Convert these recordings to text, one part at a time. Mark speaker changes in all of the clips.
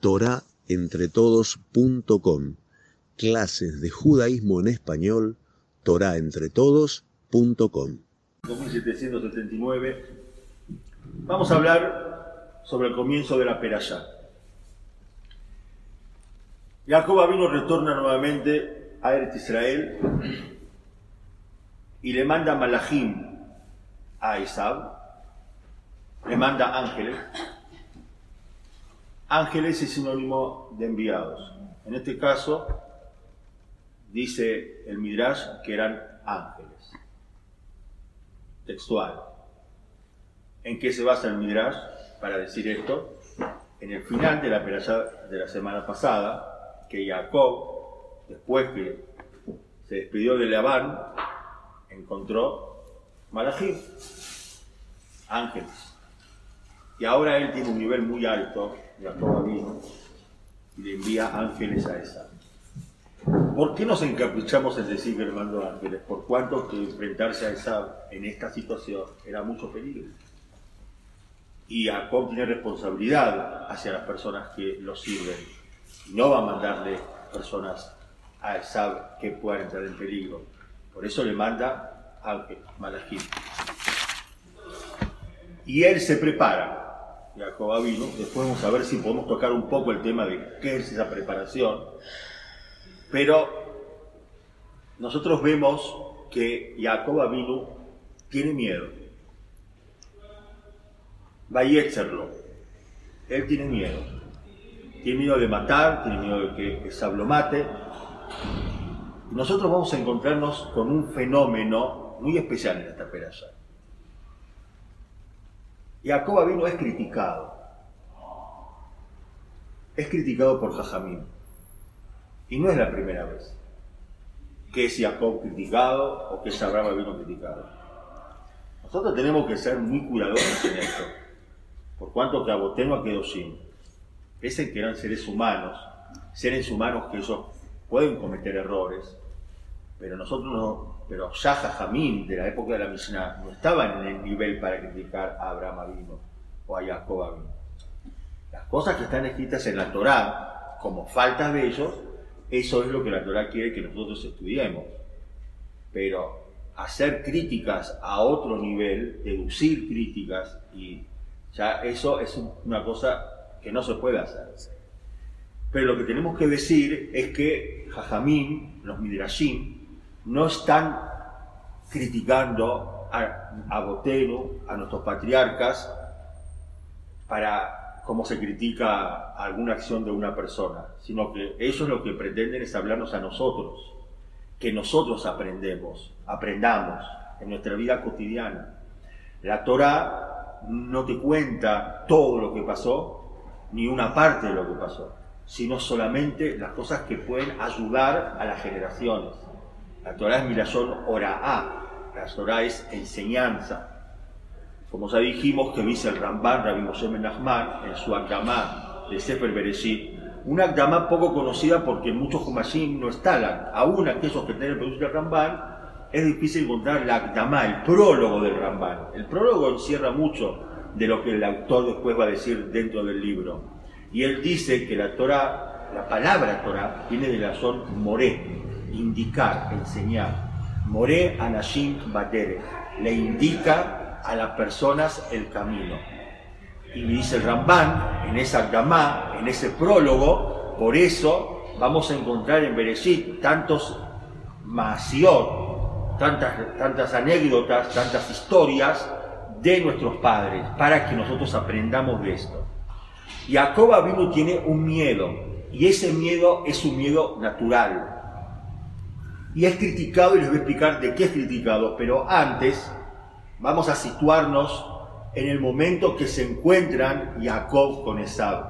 Speaker 1: torahentretodos.com. Clases de judaísmo en español, torahentretodos.com.
Speaker 2: 2779. Vamos a hablar sobre el comienzo de la Perashá. Jacob vino retorna nuevamente a Eretz Israel y le manda Malachim a Esab, le manda ángeles. Ángeles es sinónimo de enviados. En este caso, dice el Midrash que eran ángeles. Textual. ¿En qué se basa el Midrash para decir esto? En el final de la de la semana pasada, que Jacob, después que se despidió de Labán, encontró Malachim, ángeles. Y ahora él tiene un nivel muy alto, Jacob vino, y le envía ángeles a esa. ¿Por qué nos encaprichamos en decir que le ángeles? Por cuanto que enfrentarse a esa en esta situación era mucho peligro. Y Jacob tiene responsabilidad hacia las personas que lo sirven no va a mandarle personas a Esab que puedan entrar en peligro. Por eso le manda a Malachim. Y él se prepara, Jacob vino, después vamos a ver si podemos tocar un poco el tema de qué es esa preparación, pero nosotros vemos que Jacob vino tiene miedo. Va a Él tiene miedo tiene miedo de matar, tiene miedo de que Esab lo mate. Nosotros vamos a encontrarnos con un fenómeno muy especial en esta peralla. Jacob vino es criticado. Es criticado por Jajamín. Y no es la primera vez que es Jacob criticado o que es Abraham vino criticado. Nosotros tenemos que ser muy cuidadosos en esto. Por cuanto que Aboteno quedó sin pese que eran seres humanos, seres humanos que ellos pueden cometer errores, pero nosotros no, pero ya Jamín de la época de la Mishnah no estaban en el nivel para criticar a Abraham Avino o a Jacob Avino. Las cosas que están escritas en la Torá como faltas de ellos, eso es lo que la Torá quiere que nosotros estudiemos. Pero hacer críticas a otro nivel, deducir críticas, y ya eso es una cosa que no se puede hacer. Pero lo que tenemos que decir es que Jajamín, los Midrashim, no están criticando a, Botero, a nuestros patriarcas, para cómo se critica alguna acción de una persona, sino que ellos lo que pretenden es hablarnos a nosotros, que nosotros aprendemos, aprendamos en nuestra vida cotidiana. La Torah no te cuenta todo lo que pasó, ni una parte de lo que pasó, sino solamente las cosas que pueden ayudar a las generaciones. La Torah es Mirayón Ora'a, la Torah es enseñanza. Como ya dijimos que dice el Ramban, Rabbi Moshe Menachman, en su Akdamá de Sefer Bereshit, una Akdamá poco conocida porque muchos Jumashim no está, aún aquellos que tienen el del Ramban, es difícil encontrar la Akdamá, el prólogo del Ramban. El prólogo encierra mucho, de lo que el autor después va a decir dentro del libro. Y él dice que la Torah, la palabra Torah, viene de la son moré, indicar, enseñar. Moré anashim batere, le indica a las personas el camino. Y dice el Ramban, en esa gamá, en ese prólogo, por eso vamos a encontrar en Bereshit tantos masiot, tantas, tantas anécdotas, tantas historias de nuestros padres para que nosotros aprendamos de esto. Jacob vino tiene un miedo y ese miedo es un miedo natural. Y es criticado y les voy a explicar de qué es criticado, pero antes vamos a situarnos en el momento que se encuentran Jacob con Esab.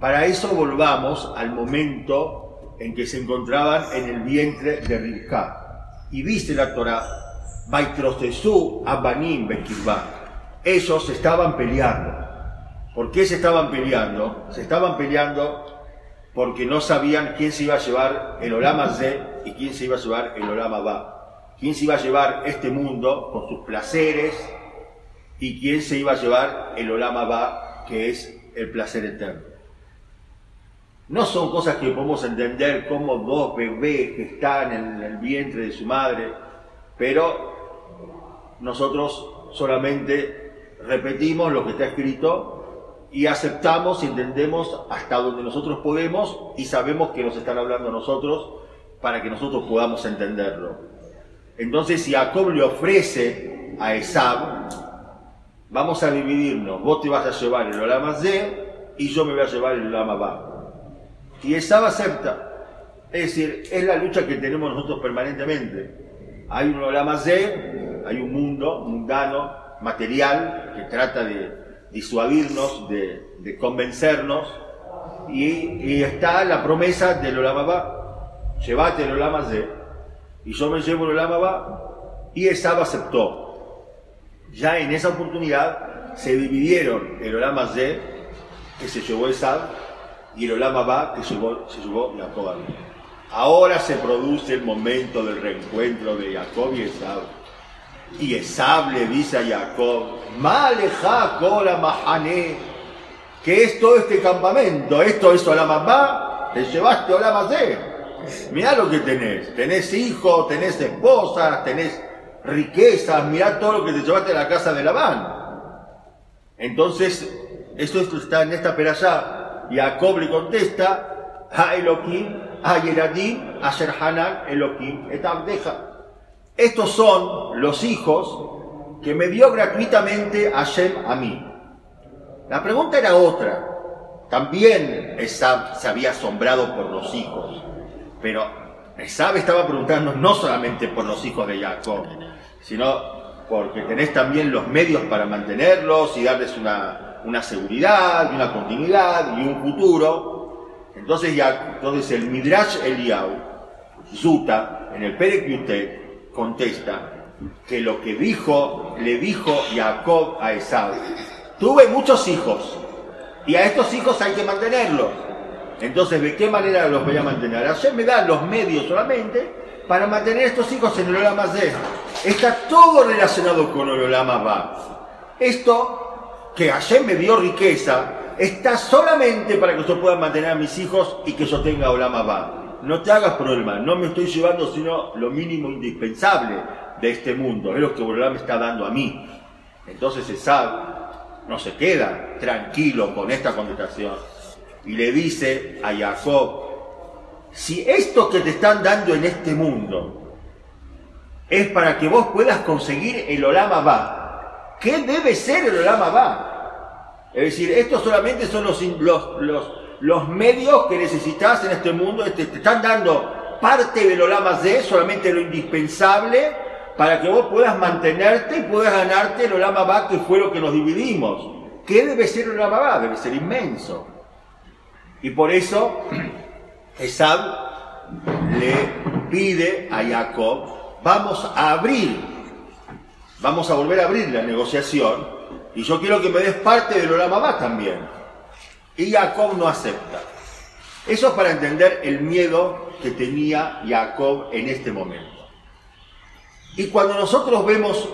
Speaker 2: Para eso volvamos al momento en que se encontraban en el vientre de Rivka. Y viste la Torah Baitrosesú Abanim Bekirba. Ellos estaban peleando. ¿Por qué se estaban peleando? Se estaban peleando porque no sabían quién se iba a llevar el Olama Z y quién se iba a llevar el Olama Ba. Quién se iba a llevar este mundo con sus placeres y quién se iba a llevar el Olama Ba, que es el placer eterno. No son cosas que podemos entender como dos bebés que están en el vientre de su madre, pero nosotros solamente repetimos lo que está escrito y aceptamos y entendemos hasta donde nosotros podemos y sabemos que nos están hablando nosotros para que nosotros podamos entenderlo. Entonces, si Jacob le ofrece a Esab, vamos a dividirnos, vos te vas a llevar el Olama Z y yo me voy a llevar el Olama Ba. Y Esab acepta. Es decir, es la lucha que tenemos nosotros permanentemente. Hay un Olama Z, hay un mundo mundano, material, que trata de disuadirnos, de, convencernos, y, está la promesa del Olama Ba llévate el y yo me llevo el Olama Ba, y Esab aceptó. Ya en esa oportunidad se dividieron el Olama Z, que se llevó Esab, y el que se llevó, se llevó Jacob Ahora se produce el momento del reencuentro de Jacob y Esab. Y Esab le dice a Jacob, Maleja Kora Mahane, que es todo este campamento, esto es Olama Ba, te llevaste Olama Z. Mirá lo que tenés. Tenés hijos, tenés esposas, tenés riquezas, mirá todo lo que te llevaste a la casa de Labán. Entonces, esto está en esta perashá. Jacob le contesta, a Elohim, a Yeradim, a Sherhanan, Elohim, deja. Estos son los hijos que me dio gratuitamente Hashem a mí. La pregunta era otra. También se había asombrado por los hijos. Pero Esab estaba preguntando no solamente por los hijos de Jacob, sino porque tenés también los medios para mantenerlos y darles una, seguridad, y una continuidad y un futuro. Entonces, ya, entonces el Midrash Eliau, Zuta, en el contesta que lo que dijo, le dijo Jacob a Esab, tuve muchos hijos y a estos hijos hay que mantenerlos entonces, ¿de qué manera los voy a mantener? Ayer me da los medios solamente para mantener a estos hijos en el Olama Z. Está todo relacionado con el Olama. Esto que ayer me dio riqueza está solamente para que yo pueda mantener a mis hijos y que yo tenga Olama Va. No te hagas problema, no me estoy llevando sino lo mínimo indispensable de este mundo, es lo que Olama me está dando a mí. Entonces Esab no se queda tranquilo con esta contestación y le dice a Jacob, si esto que te están dando en este mundo es para que vos puedas conseguir el Olama Ba, ¿qué debe ser el Olama Ba? Es decir, estos solamente son los, los, los, medios que necesitas en este mundo, te, te están dando parte del Olama Z, solamente lo indispensable, para que vos puedas mantenerte y puedas ganarte el Olama Ba, que fue lo que nos dividimos. ¿Qué debe ser el Olama Ba? Debe ser inmenso. Y por eso Esab le pide a Jacob, vamos a abrir, vamos a volver a abrir la negociación y yo quiero que me des parte del Olama también. Y Jacob no acepta. Eso es para entender el miedo que tenía Jacob en este momento. Y cuando nosotros vemos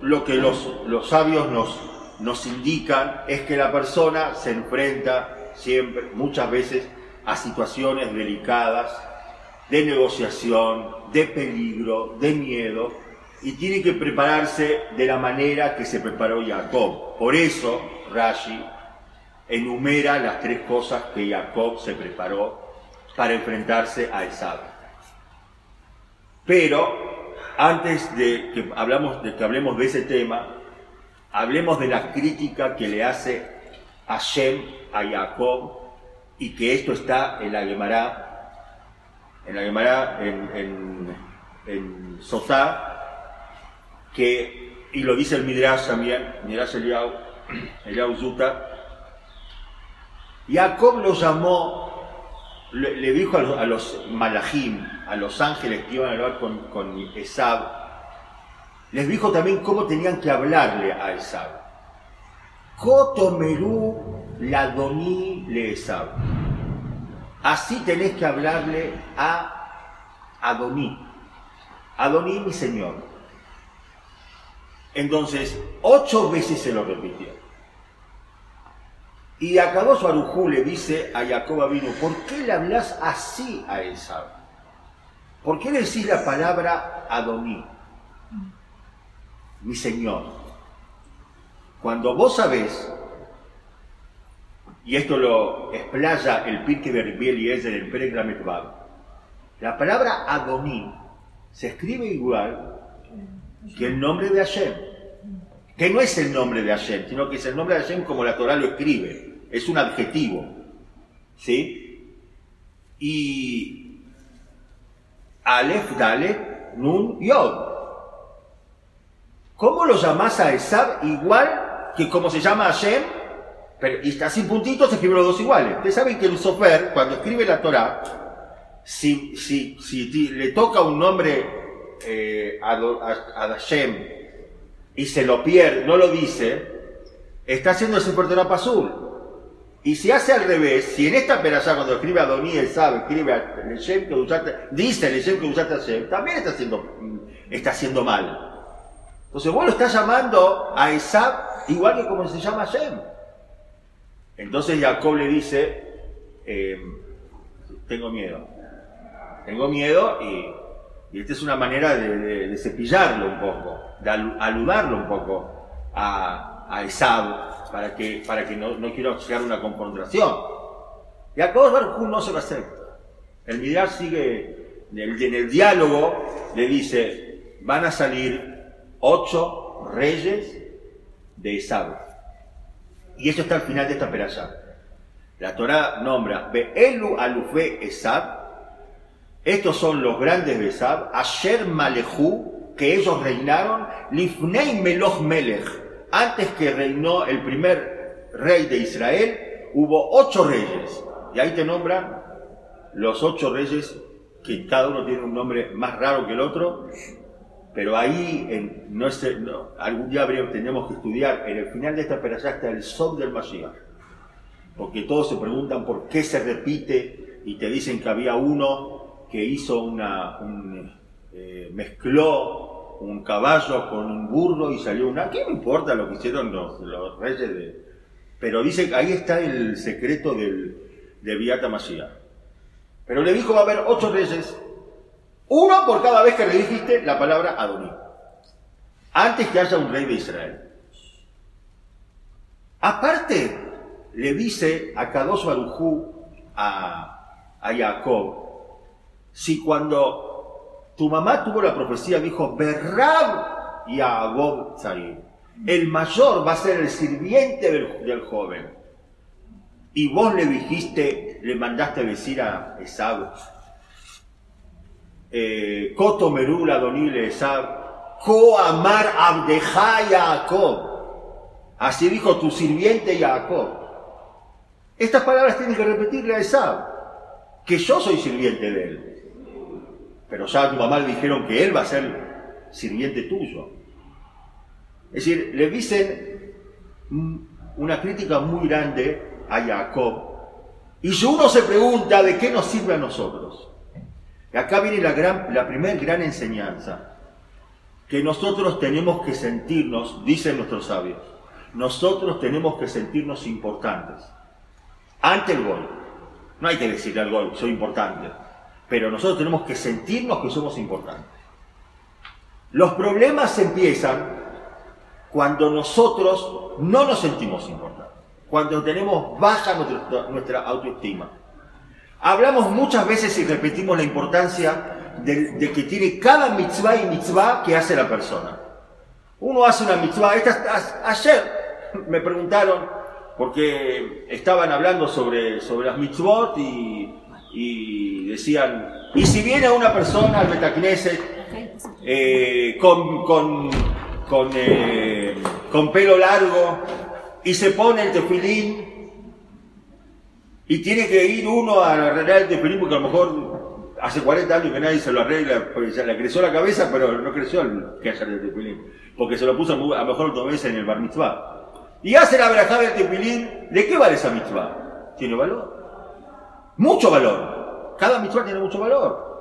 Speaker 2: lo que los, los sabios nos, nos indican, es que la persona se enfrenta siempre, muchas veces, a situaciones delicadas de negociación, de peligro, de miedo, y tiene que prepararse de la manera que se preparó Jacob. Por eso Rashi enumera las tres cosas que Jacob se preparó para enfrentarse a Esab. Pero antes de que, hablamos, de que hablemos de ese tema, hablemos de la crítica que le hace Hashem a Jacob y que esto está en la Gemara, en la Gemara, en, en, Sotá, que, y lo dice el Midrash también, Midrash Eliau, Eliau Zuta, Jacob lo llamó, le, dijo a los, malajim, a los ángeles que iban a hablar con, con Esab, les dijo también cómo tenían que hablarle a Esab. Cotomerú Ladoní le Así tenés que hablarle a Adoní. Adoní, mi señor. Entonces, ocho veces se lo repitió. Y Akadosh Barujú le dice a Jacob vino, ¿por qué le hablas así a Esab? ¿Por qué decís la palabra Adoní? Mi señor. Cuando vos sabés, y esto lo explaya el Pirke de Ribiel y es en el la palabra Adoní se escribe igual que el nombre de Hashem, que no es el nombre de Hashem, sino que es el nombre de Hashem como la Torah lo escribe es un adjetivo. ¿Sí? Y Aleph, Dalet, Nun, Yod. ¿Cómo lo llamas a Esab igual que como se llama Hashem? Pero, y está sin puntitos, se escriben los dos iguales. Ustedes saben que el Sofer, cuando escribe la Torah, si, si, si le toca un nombre eh, a, a, Hashem y se lo pierde, no lo dice, está haciendo ese Torah azul. Y si hace al revés, si en esta perashá cuando escribe a Doní el sabe, escribe a Leshem que usaste, dice Leshem que usaste a Shem, también está haciendo, mm, está haciendo mal. Entonces vos lo estás llamando a Esab igual que como se llama Shem. Entonces Jacob le dice, eh, tengo miedo. Tengo miedo y, esta es una manera de, cepillarlo un poco, de aludarlo un poco a, a Esab para que, para que no, no quiero llegar a una confrontación. Y a Baruj no se lo acepta. El Midrash sigue, en el, en el diálogo le dice, van a salir ocho reyes de Esab. Y eso está al final de esta perashá. La Torah nombra Be'elu alufe Esab. Estos son los grandes de Esab. Asher Malehu, que ellos reinaron. Lifnei Meloch Melech antes que reinó el primer rey de Israel, hubo ocho reyes. Y ahí te nombran los ocho reyes, que cada uno tiene un nombre más raro que el otro, pero ahí no, algún día tendremos que estudiar, en el final de esta ya está el Sod del Mashiach. Porque todos se preguntan por qué se repite y te dicen que había uno que hizo una, un, eh, mezcló un caballo con un burro y salió una... ¿Qué importa lo que hicieron los, reyes de...? Pero dice que ahí está el secreto del, de Viata Mashiach. Pero le dijo va a haber ocho reyes, uno por cada vez que le dijiste la palabra Adoní. Antes que haya un rey de Israel. Aparte, le dice a Kadosh Barujú a, a Jacob, si cuando tu mamá tuvo la profecía, dijo, Berrab y Agob El mayor va a ser el sirviente del, joven. Y vos le dijiste, le mandaste decir a Esab, eh, Koto Merula Donile Esab, Ko Amar Abdeja Jacob. Así dijo tu sirviente Jacob. Estas palabras tienen que repetirle a Esab, que yo soy sirviente de él pero ya tu mamá le dijeron que él va a ser sirviente tuyo. Es decir, le dicen una crítica muy grande a Jacob. Y uno se pregunta de qué nos sirve a nosotros. Y acá viene la, gran, la primera gran enseñanza. Que nosotros tenemos que sentirnos, dicen nuestros sabios, nosotros tenemos que sentirnos importantes. Ante el gol. No hay que decirle al gol, soy importante pero nosotros tenemos que sentirnos que somos importantes. Los problemas empiezan cuando nosotros no nos sentimos importantes, cuando tenemos baja nuestra, autoestima. Hablamos muchas veces y repetimos la importancia de, que tiene cada mitzvah y mitzvah que hace la persona. Uno hace una mitzvah. ayer me preguntaron, porque estaban hablando sobre, sobre las mitzvot y y decían, y si viene una persona al Betacneset eh, con, con, eh, con, pelo largo y se pone el tefilín y tiene que ir uno a arreglar el tefilín porque a lo mejor hace 40 años que nadie se lo arregla, porque ya le creció la cabeza, pero no creció el que haya el tefilín, porque se lo puso a lo mejor dos veces en el bar mitzvah. Y hace la verajá del tefilín, ¿de qué vale esa mitzvah? ¿Tiene valor? Mucho valor. Cada mitzvah tiene mucho valor.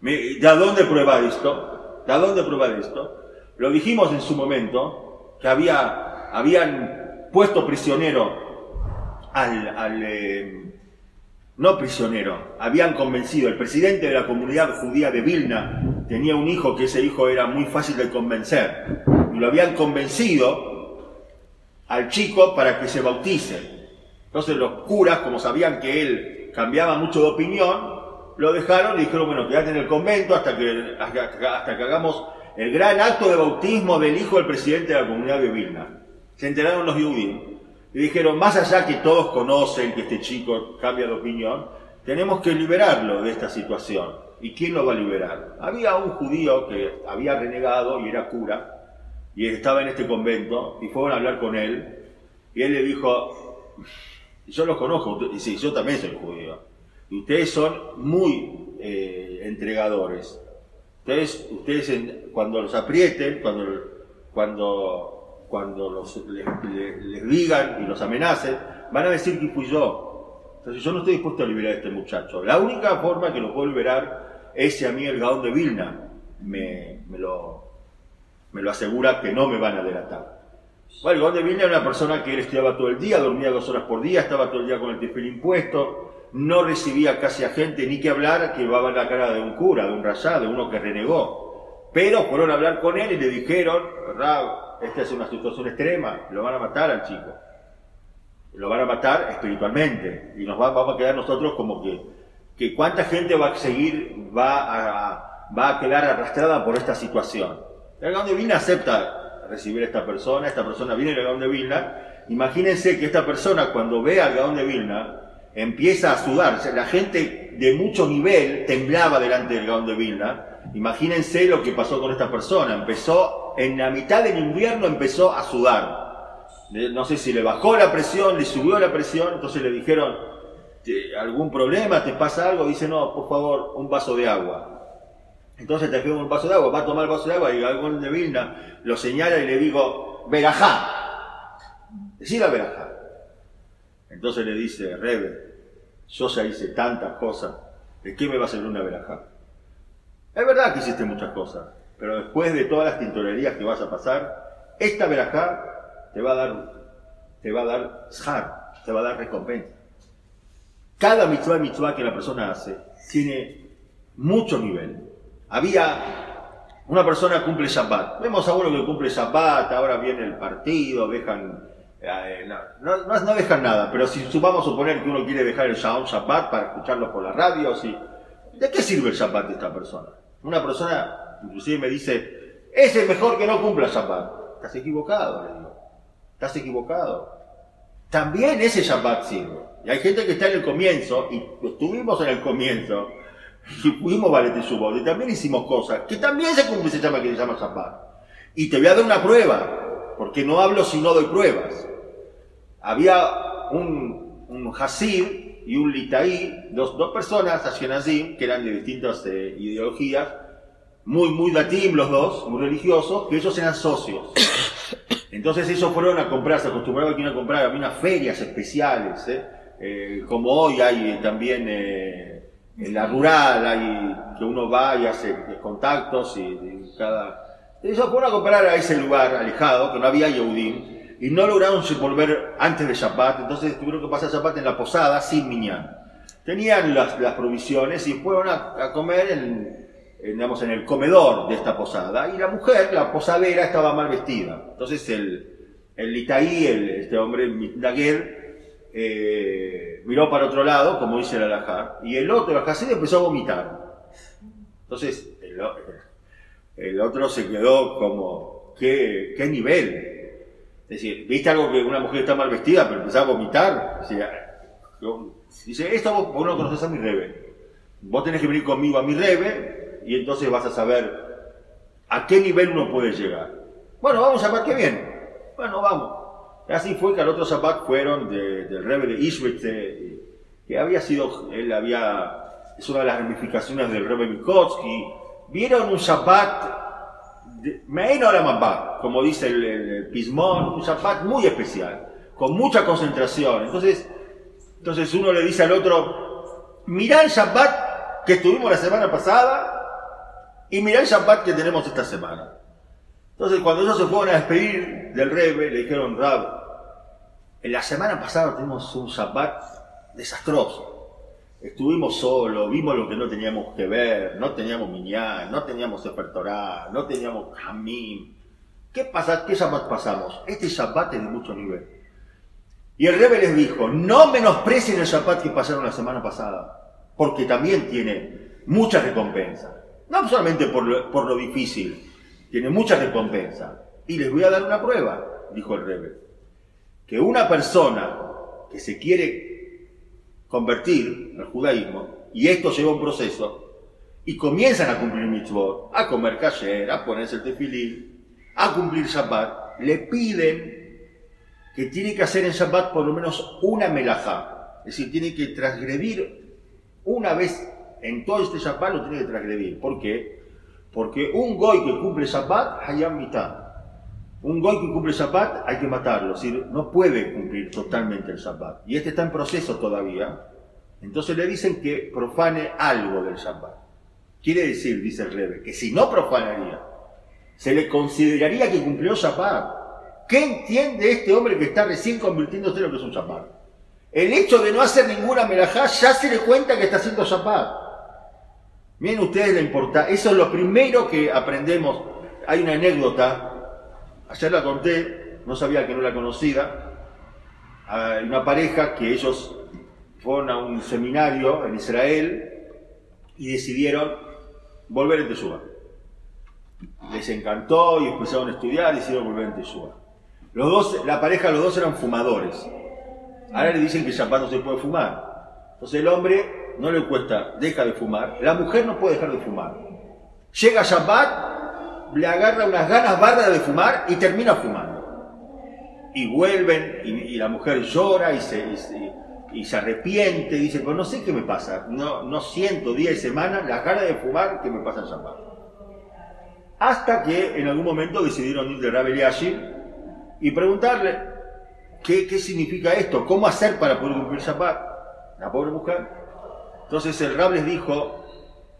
Speaker 2: ¿De dónde prueba esto? ¿De dónde prueba esto? Lo dijimos en su momento, que había, habían puesto prisionero al, eh, no prisionero, habían convencido, el presidente de la comunidad judía de Vilna tenía un hijo que ese hijo era muy fácil de convencer, y lo habían convencido al chico para que se bautice. Entonces los curas, como sabían que él cambiaba mucho de opinión, lo dejaron y dijeron, bueno, quédate en el convento hasta que, hasta, que hagamos el gran acto de bautismo del hijo del presidente de la comunidad de Vilna. Se enteraron los judíos y dijeron, más allá que todos conocen que este chico cambia de opinión, tenemos que liberarlo de esta situación. ¿Y quién lo va a liberar? Había un judío que había renegado y era cura, y estaba en este convento, y fueron a hablar con él, y él le dijo, yo los conozco, y sí, yo también soy judío, y ustedes son muy eh, entregadores. Ustedes, ustedes cuando los aprieten, cuando, cuando cuando los, les, digan y los amenacen, van a decir que fui yo. Entonces yo no estoy dispuesto a liberar a este muchacho. La única forma que lo puedo liberar es si a mí el Gaón de Vilna me, lo, me lo asegura que no me van a delatar. Bueno, Gaón de Vilna era una persona que él estudiaba todo el día, dormía dos horas por día, estaba todo el día con el tefil impuesto, no recibía casi a gente ni que hablar que va a ver la cara de un cura, de un rayá, de uno que renegó. Pero fueron a hablar con él y le dijeron, ¿verdad? esta es una situación extrema, lo van a matar al chico. Lo van a matar espiritualmente. Y nos va, vamos a quedar nosotros como que, que cuánta gente va a seguir, va a, va a quedar arrastrada por esta situación. El Gaón de acepta recibir a esta persona, esta persona viene al Gaón de Vilna. Imagínense que esta persona cuando ve al Gaón de Vilna empieza a sudar. la gente de mucho nivel temblaba delante del Gaón de Vilna. Imagínense lo que pasó con esta persona. Empezó en la mitad del invierno empezó a sudar. No sé si le bajó la presión, le subió la presión, entonces le dijeron, ¿algún problema? ¿Te pasa algo? Dice, no, por favor, un vaso de agua. Entonces te pido un vaso de agua, va a tomar el vaso de agua y algo de Vilna lo señala y le digo, verajá. Decida verajá. Entonces le dice, Rebe, yo ya hice tantas cosas, ¿de qué me va a servir una verajá? Es verdad que hiciste muchas cosas, pero después de todas las tintorerías que vas a pasar, esta verajá te va a dar, te va a dar zhar, te va a dar recompensa. Cada mitzvah mitzvah que la persona hace tiene mucho nivel. Había una persona que cumple Shabbat. Vemos a uno que cumple Shabbat, ahora viene el partido, dejan eh, no, no, dejan nada, pero si a suponer que uno quiere dejar el Shabbat para escucharlo por la radio, ¿sí? ¿de qué sirve el Shabbat de esta persona? Una persona inclusive me dice, es el mejor que no cumpla Shabbat. Estás equivocado, le digo. Estás equivocado. También ese Shabbat sirve. Y hay gente que está en el comienzo, y estuvimos en el comienzo, y pudimos Valete y también hicimos cosas que también se cumple ese llama que se llama Shabbat. Y te voy a dar una prueba, porque no hablo si no doy pruebas. Había un, un Hasid y un Litaí, dos, dos personas, Ashkenazim, que eran de distintas eh, ideologías, muy, muy datim los dos, muy religiosos, que ellos eran socios. Entonces ellos fueron a comprar, se acostumbraban a ir a comprar, había unas ferias especiales, ¿eh? Eh, como hoy hay también en la rural, hay que uno va y hace contactos y, cada... Ellos fueron a comprar a ese lugar alejado, que no había Yehudim, y no lograron volver antes de Shabbat, entonces tuvieron que pasar Shabbat en la posada sin miñán. Tenían las, las provisiones y fueron a, a comer en, digamos, en el comedor de esta posada, y la mujer, la posadera, estaba mal vestida. Entonces el, el Itaí, el, este hombre, Mitnaguer, eh, miró para otro lado, como dice el alajá, y el otro, el empezó a vomitar. Entonces el, otro se quedó como, ¿qué, qué nivel? Es decir, ¿viste algo que una mujer está mal vestida, pero empezó a vomitar? dice, esto vos, vos no conoces a mi rebe. Vos tenés que venir conmigo a mi rebe y entonces vas a saber a qué nivel uno puede llegar. Bueno, vamos a ver qué bien. Bueno, vamos. Así fue que al otro Shabbat fueron del de Ishwitz, eh, que había sido, él había, es una de las ramificaciones del Rebbe Mikotsky. Vieron un Shabbat, la mamá, como dice el, el, Pismón, un Shabbat muy especial, con mucha concentración. Entonces, entonces uno le dice al otro, mirá el Shabbat que estuvimos la semana pasada y mirá el Shabbat que tenemos esta semana. Entonces, cuando ellos se fueron a despedir del Rebe, le dijeron, Rab, En la semana pasada tuvimos un Shabbat desastroso. Estuvimos solos, vimos lo que no teníamos que ver, no teníamos Minyan, no teníamos Sefer Torah, no teníamos Hamim. ¿Qué pasa? ¿Qué Shabbat pasamos? Este Shabbat es de mucho nivel. Y el Rebbe les dijo, no menosprecien el Shabbat que pasaron la semana pasada, porque también tiene mucha recompensa. No solamente por lo difícil, tiene mucha recompensa. Y les voy a dar una prueba, dijo el Rebbe. Que una persona que se quiere convertir al judaísmo, y esto lleva un proceso, y comienzan a cumplir mitzvot, a comer kasher, a ponerse el tefilín, a cumplir Shabbat, le piden que tiene que hacer en Shabbat por lo menos una melajá. Es decir, tiene que transgredir una vez en todo este Shabbat, lo tiene que transgredir. ¿Por qué? Porque un goy que cumple Shabbat, hayam mitad. Un goy que cumple Shabbat hay que matarlo, es decir, no puede cumplir totalmente el Shabbat. Y este está en proceso todavía. Entonces le dicen que profane algo del Shabbat. Quiere decir, dice el Rebe, que si no profanaría, se le consideraría que cumplió Shabbat. ¿Qué entiende este hombre que está recién convirtiéndose en lo que es un Shabbat? El hecho de no hacer ninguna melajá ya se le cuenta que está haciendo Shabbat. Miren ustedes la importancia. Eso es lo primero que aprendemos. Hay una anécdota Ayer la conté, no sabía que no la conocía. Hay una pareja que ellos fueron a un seminario en Israel y decidieron volver en Teshuvah. Les encantó y empezaron a estudiar y decidieron volver en Teshuvah. Los dos, la pareja, los dos eran fumadores. Ahora le dicen que Shabbat no se puede fumar. Entonces el hombre no le cuesta, deja de fumar. La mujer no puede dejar de fumar. Llega Shabbat, le agarra unas ganas bárbaras de fumar y termina fumando. Y vuelven y, la mujer llora y se, y, se arrepiente, dice, pues no sé qué me pasa, no, no siento día y semana las ganas de fumar que me pasan Shabbat. Hasta que en algún momento decidieron ir de Rabel y preguntarle ¿qué, qué significa esto, cómo hacer para poder cumplir Shabbat. La pobre mujer. Entonces el Rab les dijo,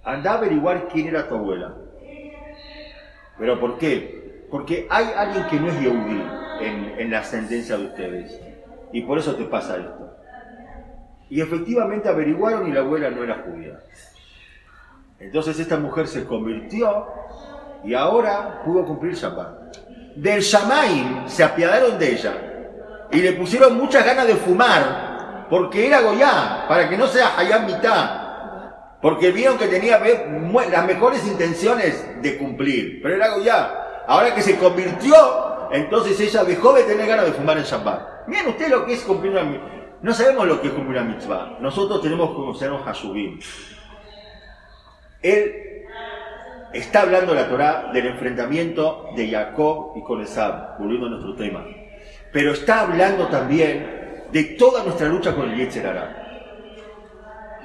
Speaker 2: anda a averiguar quién era tu abuela. ¿Pero por qué? Porque hay alguien que no es Yehudi en, la ascendencia de ustedes. Y por eso te pasa esto. Y efectivamente averiguaron y la abuela no era judía. Entonces esta mujer se convirtió y ahora pudo cumplir Shabbat. Del Shamaim se apiadaron de ella y le pusieron muchas ganas de fumar porque era Goyá, para que no sea Hayam mitad porque vieron que tenía las mejores intenciones de cumplir. Pero era ya. Ahora que se convirtió, entonces ella dejó de tener ganas de fumar en Shabbat. Miren ustedes lo que es cumplir una mitzvah. No sabemos lo que es cumplir una mitzvah. Nosotros tenemos que conocernos a Shubim. Él está hablando la Torah del enfrentamiento de Jacob y con Esab, volviendo a nuestro tema. Pero está hablando también de toda nuestra lucha con el Yetzer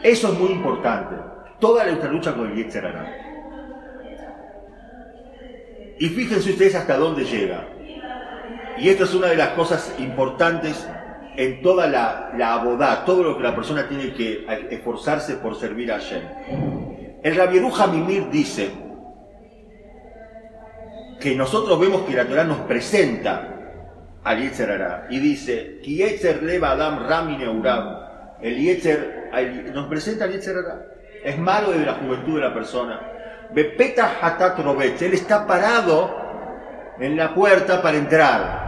Speaker 2: eso es muy importante. Toda nuestra lucha con el Yetzerara. Y fíjense ustedes hasta dónde llega. Y esto es una de las cosas importantes en toda la, la abodá, todo lo que la persona tiene que esforzarse por servir a Hashem. El Rabieru Hamimir dice que nosotros vemos que la Torah nos presenta al y dice, leva Adam Rami El Yetzer nos presenta el Es malo de la juventud de la persona. Bepeta Hatat Él está parado en la puerta para entrar.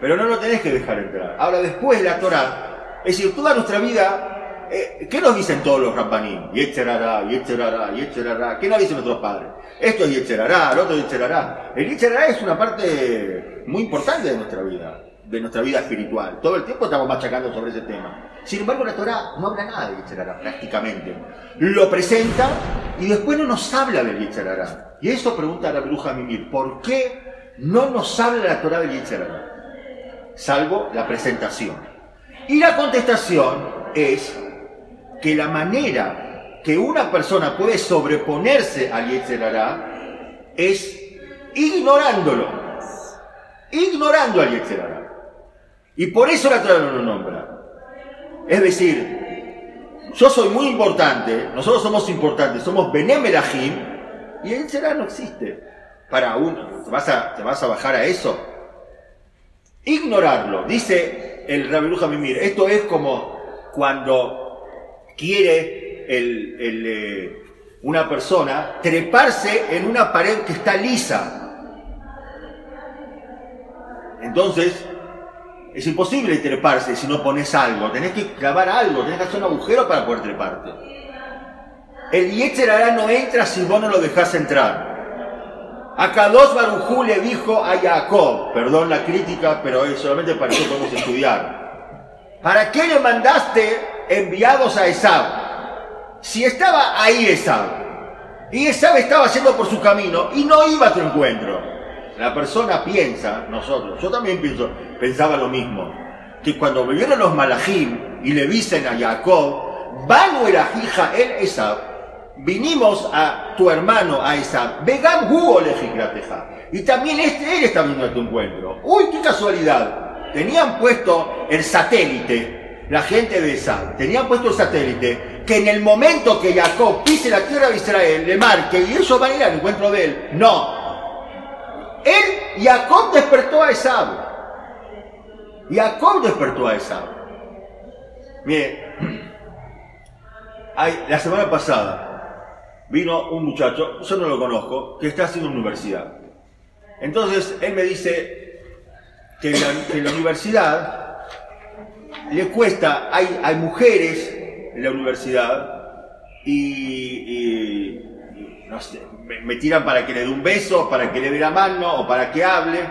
Speaker 2: Pero no lo tenés que dejar entrar. Ahora, después de la Torah, es decir, toda nuestra vida, eh, ¿qué nos dicen todos los rampanín? Yetzerará, Yetzerará, Yetzerará. ¿Qué nos dicen nuestros padres? Esto es Yetzerará, lo otro es Yetzerará. El Yetzerará es una parte muy importante de nuestra vida, de nuestra vida espiritual. Todo el tiempo estamos machacando sobre ese tema. Sin embargo, la Torah no habla nada de Yetzerara, prácticamente. Lo presenta y después no nos habla del Yetzerara. Y eso pregunta la bruja Mimir, ¿por qué no nos habla la Torah del Yetzerara? Salvo la presentación. Y la contestación es que la manera que una persona puede sobreponerse al Yetzerara es ignorándolo. Ignorando al Yetzerara. Y por eso la Torah no lo nombra. Es decir, yo soy muy importante, nosotros somos importantes, somos Benemelahim, y el será no existe. Para uno, ¿te vas, a, ¿te vas a bajar a eso? Ignorarlo. Dice el Rabiruja Mimir. Esto es como cuando quiere el, el, eh, una persona treparse en una pared que está lisa. Entonces, es imposible treparse si no pones algo. Tenés que clavar algo, tenés que hacer un agujero para poder treparte. El Yetzerará no entra si vos no lo dejás entrar. A dos Barujú le dijo a Jacob, perdón la crítica, pero es solamente para que podemos estudiar. ¿Para qué le mandaste enviados a Esab? Si estaba ahí Esab, y Esab estaba haciendo por su camino y no iba a tu encuentro. La persona piensa, nosotros, yo también pienso, pensaba lo mismo, que cuando vivieron los malajim y le dicen a Jacob, Banu era hija el Esab, vinimos a tu hermano, a Esab, Vegam Hugo Y también este, él está viniendo a tu encuentro. Uy, qué casualidad. Tenían puesto el satélite, la gente de Esab, tenían puesto el satélite que en el momento que Jacob pise la tierra de Israel, le marque y ellos van a ir al encuentro de él. No. Él, Jacob despertó a Esab. Jacob despertó a Esab. Mire, la semana pasada vino un muchacho, yo no lo conozco, que está haciendo universidad. Entonces él me dice que en la, universidad le cuesta, hay, hay mujeres en la universidad y, no sé, me, tiran para que le dé un beso, para que le dé la mano o para que hable.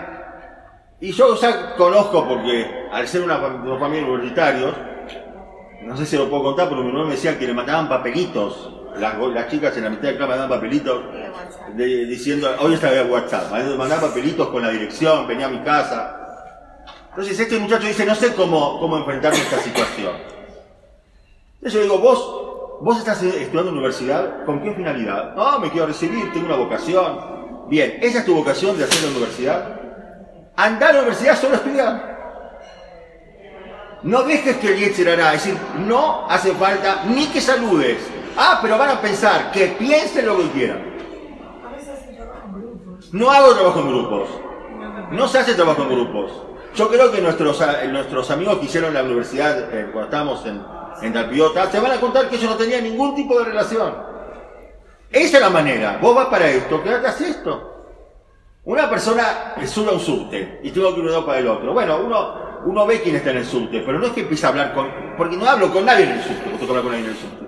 Speaker 2: Y yo ya conozco porque al ser una, unos familia universitarios, no sé si lo puedo contar, pero mi mamá me decía que le mandaban papelitos. Las, las chicas en la mitad de clase mandaban papelitos diciendo, hoy está en WhatsApp, me mandaban papelitos con la dirección, venía a mi casa. Entonces este muchacho dice, no sé cómo, cómo enfrentar esta situación. Entonces yo digo, vos, vos estás estudiando en universidad, ¿con qué finalidad? No, me quiero recibir, tengo una vocación. Bien, ¿esa es tu vocación de hacer la universidad? Andar a la universidad solo estudiar. No dejes que el Yetzer hará, es decir, no hace falta ni que saludes. Ah, pero van a pensar, que piensen lo que quieran. No hago trabajo en grupos. No se hace trabajo en grupos. Yo creo que nuestros, nuestros amigos que hicieron la universidad eh, cuando estábamos en, en Talpiota, te van a contar que ellos no tenían ningún tipo de relación. Esa es la manera. Vos vas para esto, quédate así esto. Una persona sube a un subte y tengo que ir uno para el otro. Bueno, uno, uno ve quién está en el subte, pero no es que empiece a hablar con. Porque no hablo con nadie en el subte, no hablar con nadie en el subte.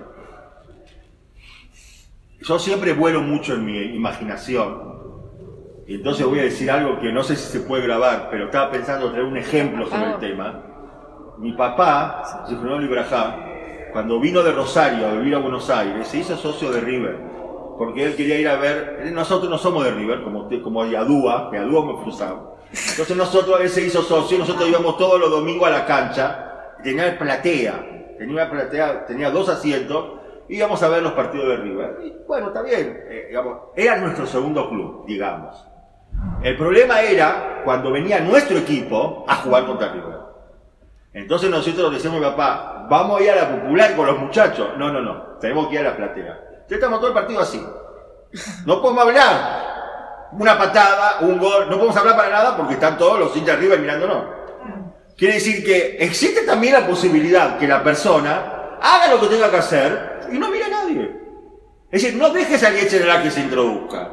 Speaker 2: Yo siempre vuelo mucho en mi imaginación. Entonces voy a decir algo que no sé si se puede grabar, pero estaba pensando traer un ejemplo sobre el tema mi papá, Ibrahá, cuando vino de Rosario a vivir a Buenos Aires, se hizo socio de River, porque él quería ir a ver, nosotros no somos de River, como, como Yadúa, que Yadúa me cruzaba. Entonces nosotros, él se hizo socio, nosotros íbamos todos los domingos a la cancha, tenía platea, tenía platea, tenía dos asientos, íbamos a ver los partidos de River. Y bueno, está bien, eh, era nuestro segundo club, digamos. El problema era cuando venía nuestro equipo a jugar contra River. Entonces nosotros decimos, papá, vamos a ir a la popular con los muchachos. No, no, no, tenemos que ir a la platea. Ya estamos todo el partido así. No podemos hablar. Una patada, un gol, no podemos hablar para nada porque están todos los hinchas arriba mirándonos. Quiere decir que existe también la posibilidad que la persona haga lo que tenga que hacer y no mire a nadie. Es decir, no dejes a alguien la que se introduzca.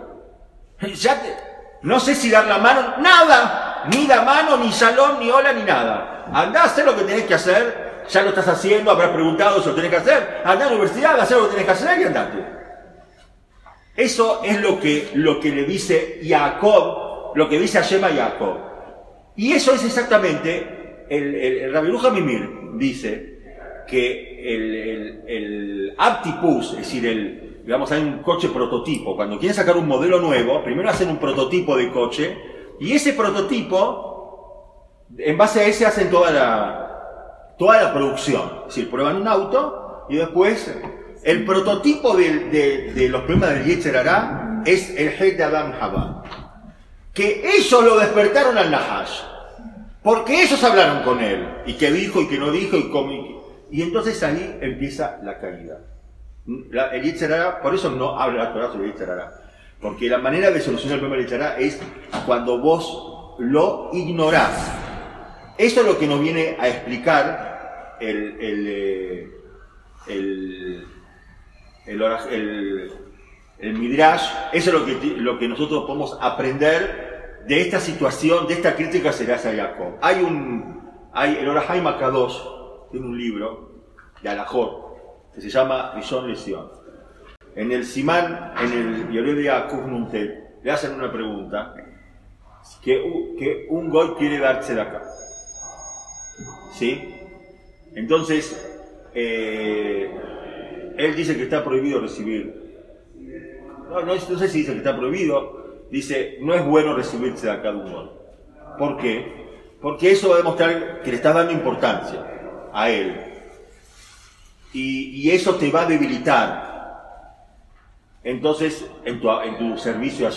Speaker 2: Ya no sé si dar la mano, nada. Ni la mano, ni salón, ni hola, ni nada. Andá hacer lo que tenés que hacer, ya lo estás haciendo, habrás preguntado si lo tenés que hacer, andá a la universidad, hacer lo que tenés que hacer y andate. Eso es lo que, lo que le dice Jacob, lo que dice Hashem Jacob. Y eso es exactamente, el, el, el Mimir dice que el Aptipus, es decir, el, digamos, hay un coche prototipo. Cuando quieren sacar un modelo nuevo, primero hacen un prototipo de coche y ese prototipo en base a ese hacen toda la, toda la producción. Es decir, prueban un auto y después el prototipo de, los problemas del Yetzer Hará es el Heid de Adam Haba. Que ellos lo despertaron al Nahash. Porque ellos hablaron con él. Y que dijo y que no dijo y cómo. Y, entonces ahí empieza la caída. El Yetzer Hará, por eso no habla la Torah sobre el. Porque la manera de solucionar el problema del Yetzer Hará es cuando vos lo ignorás Eso es lo que nos viene a explicar el, el, eh, el, el, Midrash, eso es lo que, lo que nosotros podemos aprender de esta situación, de esta crítica se le hace a Jacob. Hay un, hay, el Orahai Makadosh tiene un libro de Alajot que se llama Rishon Lesión. En el Simán, en el Jacob Nuntet, le hacen una pregunta que, que un goy quiere darse de acá. ¿Sí? Entonces, eh, él dice que está prohibido recibir. No, no, sé si dice que está prohibido. Dice, no es bueno recibirse de acá de un goy. ¿Por qué? Porque eso va a demostrar que le estás dando importancia a él. Y, eso te va a debilitar. Entonces, en tu, en tu servicio a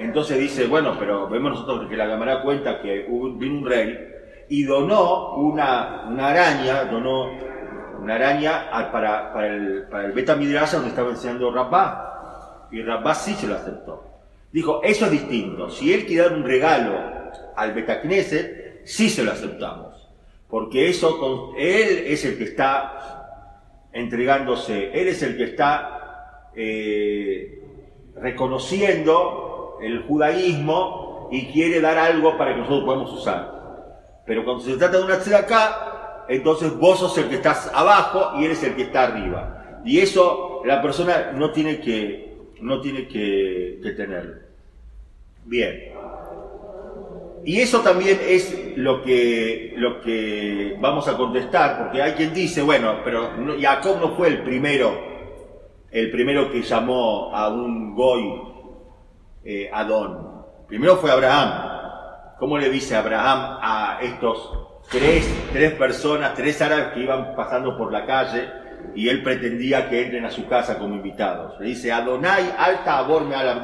Speaker 2: entonces dice, bueno, pero vemos nosotros que la cámara cuenta que vino un rey y donó una, una araña, donó una araña para, para, el, para Beta Midrasa donde estaba enseñando Rabba. Y Rabba sí se lo aceptó. Dijo, eso es distinto. Si él quiere dar un regalo al Beta Knesset, sí se lo aceptamos. Porque eso, él es el que está entregándose, él es el que está eh, reconociendo el judaísmo y quiere dar algo para que nosotros podamos usar. Pero cuando se trata de una acá, entonces vos sos el que estás abajo y él es el que está arriba. Y eso la persona no tiene que, no tiene que tenerlo. Bien. Y eso también es lo que, lo que vamos a contestar, porque hay quien dice, bueno, pero Jacob no fue el primero, el primero que llamó a un goy eh, Adón. Primero fue Abraham. ¿Cómo le dice Abraham a estos tres, tres personas, tres árabes que iban pasando por la calle y él pretendía que entren a su casa como invitados? Le dice, Adonai alta aborme a la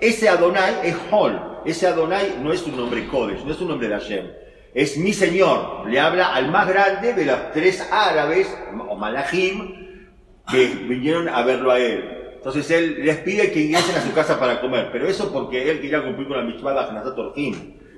Speaker 2: Ese Adonai es Hol. Ese Adonai no es un nombre Kodesh, no es un nombre de Hashem. Es mi Señor. Le habla al más grande de los tres árabes, o Malachim, que vinieron a verlo a él. Entonces él les pide que ingresen a su casa para comer, pero eso porque él quería cumplir con la mitzvah de Hanasat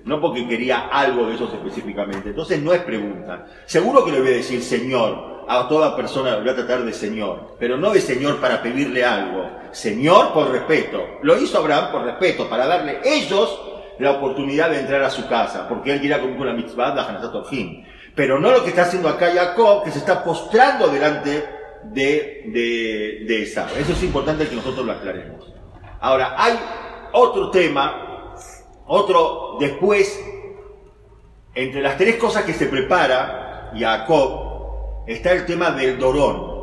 Speaker 2: no porque quería algo de esos específicamente. Entonces no es pregunta. Seguro que le voy a decir Señor, a toda persona le voy a tratar de Señor, pero no de Señor para pedirle algo. Señor por respeto. Lo hizo Abraham por respeto, para darle ellos la oportunidad de entrar a su casa, porque él quería cumplir la mitzvah de Pero no lo que está haciendo acá Jacob, que se está postrando delante de, de, de Eso es importante que nosotros lo aclaremos. Ahora, hay otro tema, otro después, entre las tres cosas que se prepara Jacob, está el tema del Dorón.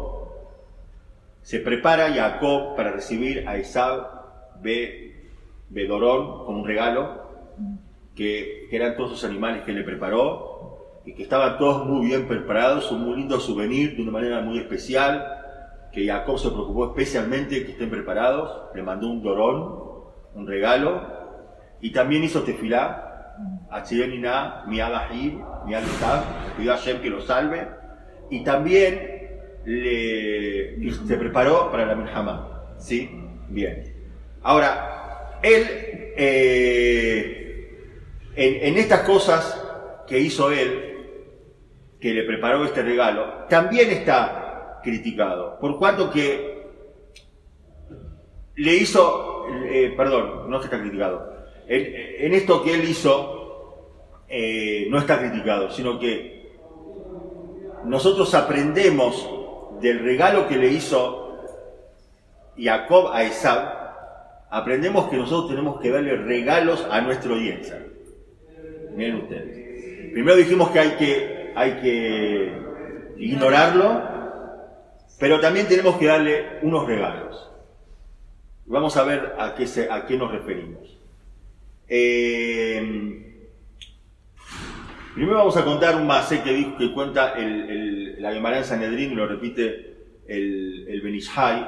Speaker 2: Se prepara Jacob para recibir a Esab de, de Dorón como un regalo, que, que eran todos los animales que le preparó, y que estaban todos muy bien preparados, un muy lindo souvenir de una manera muy especial, que Jacob se preocupó especialmente que estén preparados, le mandó un dorón, un regalo, y también hizo tefilá, Achienina, mi Adahir, mi le pidió a Hashem que lo salve, y también le, se preparó para la Merhamá, ¿sí? Bien. Ahora, él, eh, en, estas cosas que hizo él, que le preparó este regalo, también está criticado, por cuanto que le hizo, eh, perdón, no está criticado, en, esto que él hizo eh, no está criticado, sino que nosotros aprendemos del regalo que le hizo Jacob a Esab, aprendemos que nosotros tenemos que darle regalos a nuestra audiencia. Miren ustedes. Primero dijimos que hay que hay que ignorarlo, pero también tenemos que darle unos regalos. Vamos a ver a qué, a qué nos referimos. Eh, primero vamos a contar un más que, que cuenta el, la Gemara Sanedrín, lo repite el, el Benishai,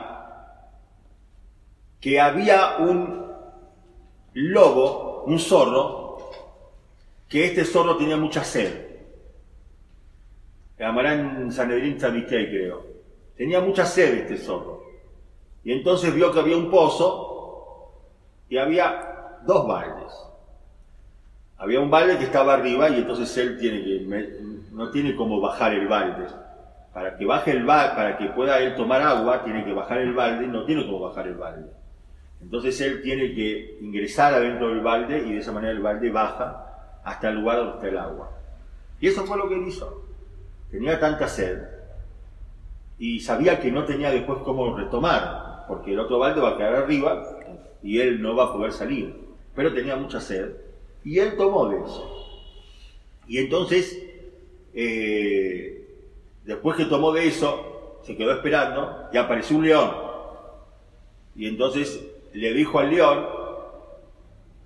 Speaker 2: que había un lobo, un zorro, que este zorro tenía mucha sed. Amarán Sanedrín Tzadikei, creo. Tenía mucha sed este zorro. Y entonces vio que había un pozo y había dos baldes. había un balde que estaba arriba y entonces él tiene que, no tiene como bajar el balde. Para que baje el balde, para que pueda él tomar agua, tiene que bajar el balde no tiene como bajar el balde. Entonces él tiene que ingresar adentro del balde y de esa manera el balde baja hasta el lugar donde está el agua. Y eso fue lo que él hizo. Tenía tanta sed y sabía que no tenía después cómo retomar, porque el otro balde va a quedar arriba y él no va a poder salir. Pero tenía mucha sed y él tomó de eso. Y entonces, eh, después que tomó de eso, se quedó esperando y apareció un león. Y entonces le dijo al león,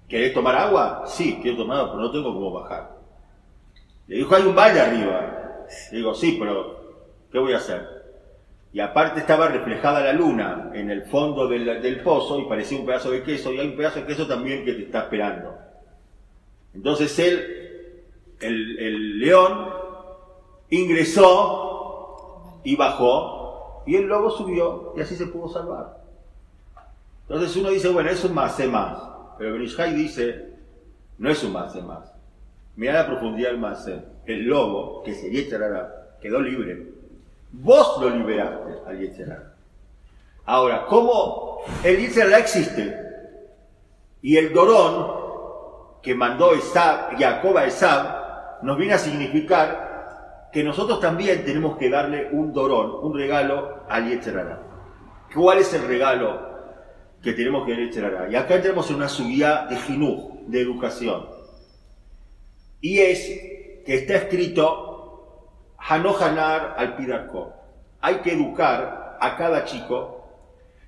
Speaker 2: ¿querés tomar agua? Sí, quiero tomar agua, pero no tengo cómo bajar. Le dijo, hay un valle arriba. Le digo, sí, pero ¿qué voy a hacer? Y aparte estaba reflejada la luna en el fondo del, del, pozo y parecía un pedazo de queso y hay un pedazo de queso también que te está esperando. Entonces él, el, el león, ingresó y bajó y el lobo subió y así se pudo salvar. Entonces uno dice, bueno, es un más, más. Pero Benishai dice, no es un más, más. Mira la profundidad del más. El lobo, que se Yetzerara, quedó libre. Vos lo liberaste al Yetzerara. Ahora, ¿cómo el Yetzerara existe? Y el Dorón, que mandó Esab, Jacob a Esab, nos viene a significar que nosotros también tenemos que darle un Dorón, un regalo al Yetzerara. ¿Cuál es el regalo que tenemos que leer Y acá en una subida de jinú, de educación. Y es que está escrito Hanohanar al Pidarko. Hay que educar a cada chico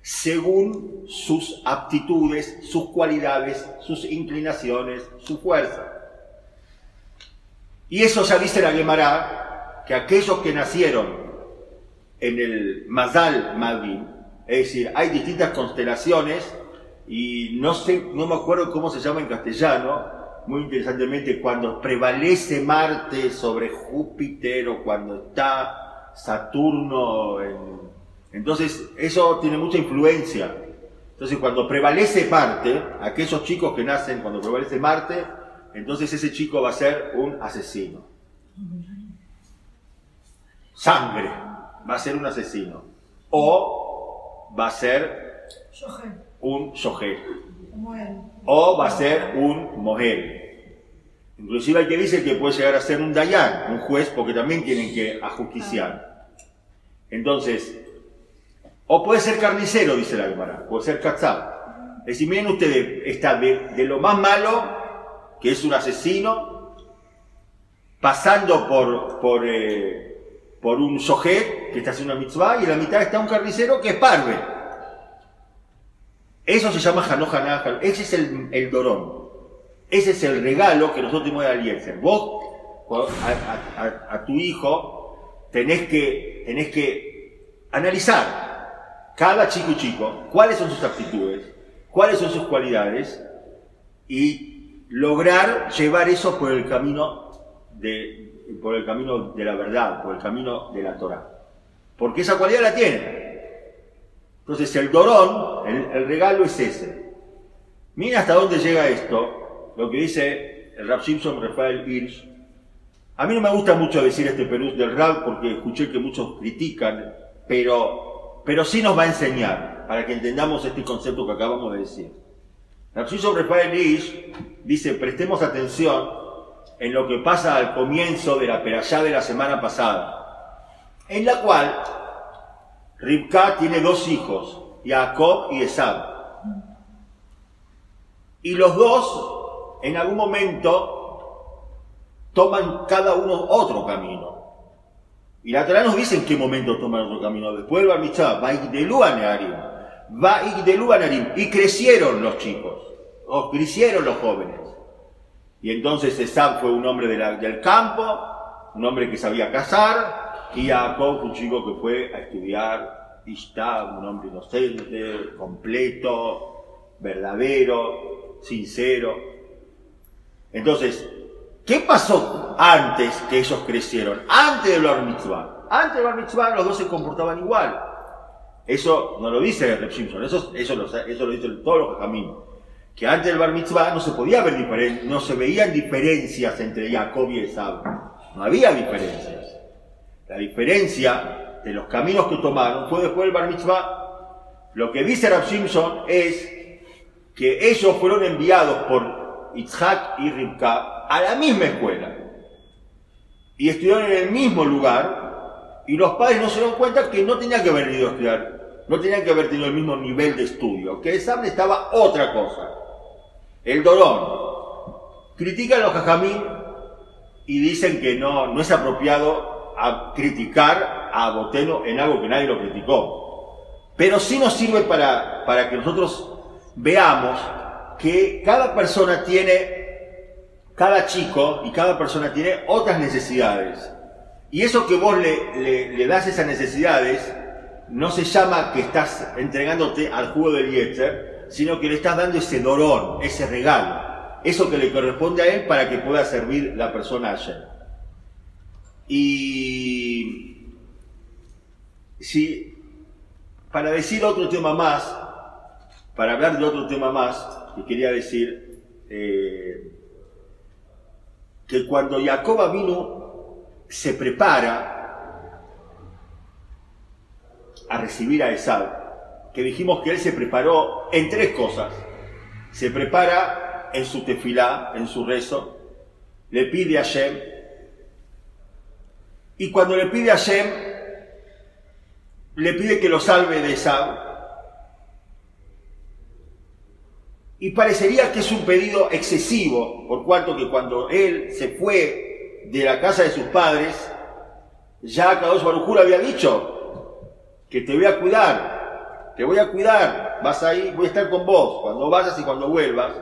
Speaker 2: según sus aptitudes, sus cualidades, sus inclinaciones, su fuerza. Y eso ya dice la Gemara, que aquellos que nacieron en el Mazal Madin, es decir, hay distintas constelaciones y no sé, no me acuerdo cómo se llama en castellano, muy interesantemente, cuando prevalece Marte sobre Júpiter o cuando está Saturno Entonces, eso tiene mucha influencia. Entonces, cuando prevalece Marte, aquellos chicos que nacen cuando prevalece Marte, entonces ese chico va a ser un asesino. Sangre, va a ser un asesino. O va a ser un shohet. O va a ser un mohel. Inclusive hay que dice que puede llegar a ser un dayan, un juez, porque también tienen que ajusticiar. Entonces, o puede ser carnicero, dice la Gemara, puede ser katzab. Es decir, miren ustedes, está de, lo más malo, que es un asesino, pasando por, por eh, por un sojet que está haciendo una mitzvah y la mitad está un carnicero que es parve. Eso se llama Hanohanah, ese es el, el, dorón. Ese es el regalo que nosotros tenemos de Eliezer. Vos, a, tu hijo, tenés que, tenés que analizar cada chico y chico cuáles son sus aptitudes, cuáles son sus cualidades y lograr llevar eso por el camino de, por el camino de la verdad, por el camino de la Torah. Porque esa cualidad la tiene. Entonces el dorón, el, regalo es ese. Mira hasta dónde llega esto, lo que dice el Rab Simpson Rafael Hirsch. A mí no me gusta mucho decir este Perú del Rab porque escuché que muchos critican, pero, pero sí nos va a enseñar para que entendamos este concepto que acabamos de decir. Simpson Rafael Hirsch dice, prestemos atención en lo que pasa al comienzo de la perashá de la semana pasada, en la cual Ribka tiene dos hijos, Jacob y Esab. Y los dos, en algún momento, toman cada uno otro camino. Y la Torah nos dice en qué momento toman otro camino. Después va Mitzvah, va va y crecieron los chicos, o crecieron los jóvenes. Y entonces Esab fue un hombre del campo, un hombre que sabía cazar, y Jacob un chico que fue a estudiar Ishtab, un hombre inocente, completo, verdadero, sincero. Entonces, ¿qué pasó antes que ellos crecieron? Antes de Bar Mitzvah. Antes de Bar Mitzvah los dos se comportaban igual. Eso no lo dice Rep Simpson, eso, eso, lo, eso lo dicen todos los caminos. que antes del bar mitzvah no se podía ver diferencia, no se veían diferencias entre Jacob y Esaú. No había diferencias. La diferencia de los caminos que tomaron fue después del bar mitzvah. Lo que dice Rab Simpson es que ellos fueron enviados por Itzhak y Ribka a la misma escuela y estudiaron en el mismo lugar y los padres no se dieron cuenta que no tenían que haber ido a estudiar, no tenían que haber tenido el mismo nivel de estudio, que el estaba otra cosa. El Dorón. Critican a los jajamín y dicen que no, no es apropiado a criticar a Boteno en algo que nadie lo criticó. Pero sí nos sirve para, para que nosotros veamos que cada persona tiene, cada chico y cada persona tiene otras necesidades. Y eso que vos le, le, das esas necesidades no se llama que estás entregándote al jugo del Yetzer, sino que le estás dando ese dorón, ese regalo, eso que le corresponde a él para que pueda servir la persona ayer. Y si, para decir otro tema más, para hablar de otro tema más, que quería decir eh, que cuando Jacob vino se prepara a recibir a Esau, que dijimos que él se preparó en tres cosas. Se prepara en su tefilá, en su rezo, le pide a Shem, y cuando le pide a Shem, le pide que lo salve de Esau, Y parecería que es un pedido excesivo, por cuanto que cuando él se fue de la casa de sus padres, ya Kadosh Baruj había dicho que te voy a cuidar, te voy a cuidar, vas ahí, voy a estar con vos, cuando vayas y cuando vuelvas.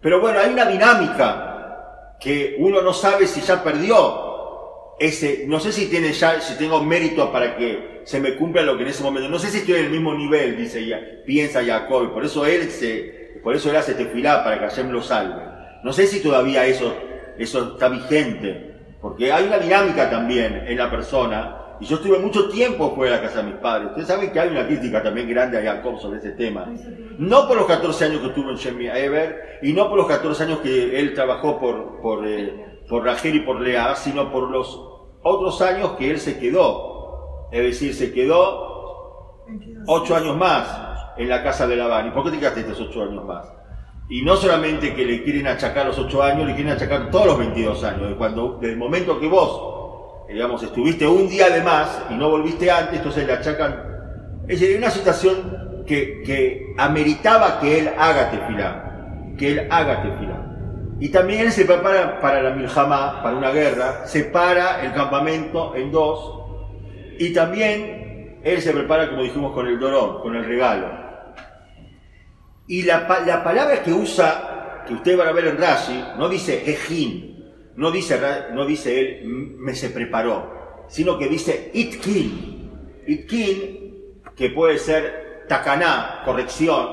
Speaker 2: Pero bueno, hay una dinámica que uno no sabe si ya perdió no sé si tiene ya, si tengo mérito para que se me cumpla lo que en ese momento, no sé si estoy en el mismo nivel, dice ella, piensa Jacob, por eso él se, por eso él hace tefilá para que Hashem lo salve. No sé si todavía eso, eso está vigente, porque hay una dinámica también en la persona. Y yo estuve mucho tiempo fuera de la casa de mis padres. Ustedes saben que hay una crítica también grande a Jacob sobre ese tema. No por los 14 años que estuvo en Shemi Ever, y no por los 14 años que él trabajó por, por, eh, por Rachel y por Lea, sino por los otros años que él se quedó. Es decir, se quedó 8 años más en la casa de Labán. ¿Y por qué te quedaste estos ocho años más? Y no solamente que le quieren achacar los ocho años, le quieren achacar todos los 22 años. Cuando, desde el momento que vos, eh, digamos, estuviste un día de más y no volviste antes, entonces le achacan. Es una situación que, que ameritaba que él haga tefilá, que él haga tefilá. Y también se prepara para la Miljama, para una guerra, separa el campamento en dos, y también él se prepara, como dijimos, con el dorón, con el regalo. Y la, palabra que usa, que usted va a ver en Rashi, no dice Ejin, no dice, no dice él me se preparó, sino que dice itkin. Itkin, que puede ser takaná, corrección,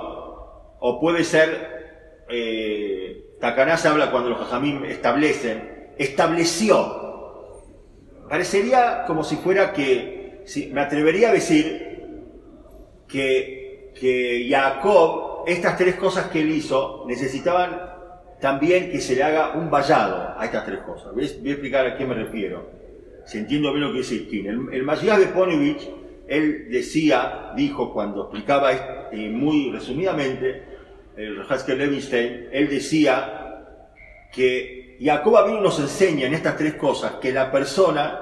Speaker 2: o puede ser, eh, takaná se habla cuando los jajamim establecen, estableció. Parecería como si fuera que, me atrevería a decir que, que Jacob estas tres cosas que él hizo necesitaban también que se le haga un vallado a estas tres cosas. Voy a explicar a qué me refiero. Si entiendo bien lo que dice Itkin. El, el de Ponevich, él decía, dijo cuando explicaba eh, muy resumidamente, el Haskell Levinstein, él decía que Jacob Abinu nos enseña en estas tres cosas que la persona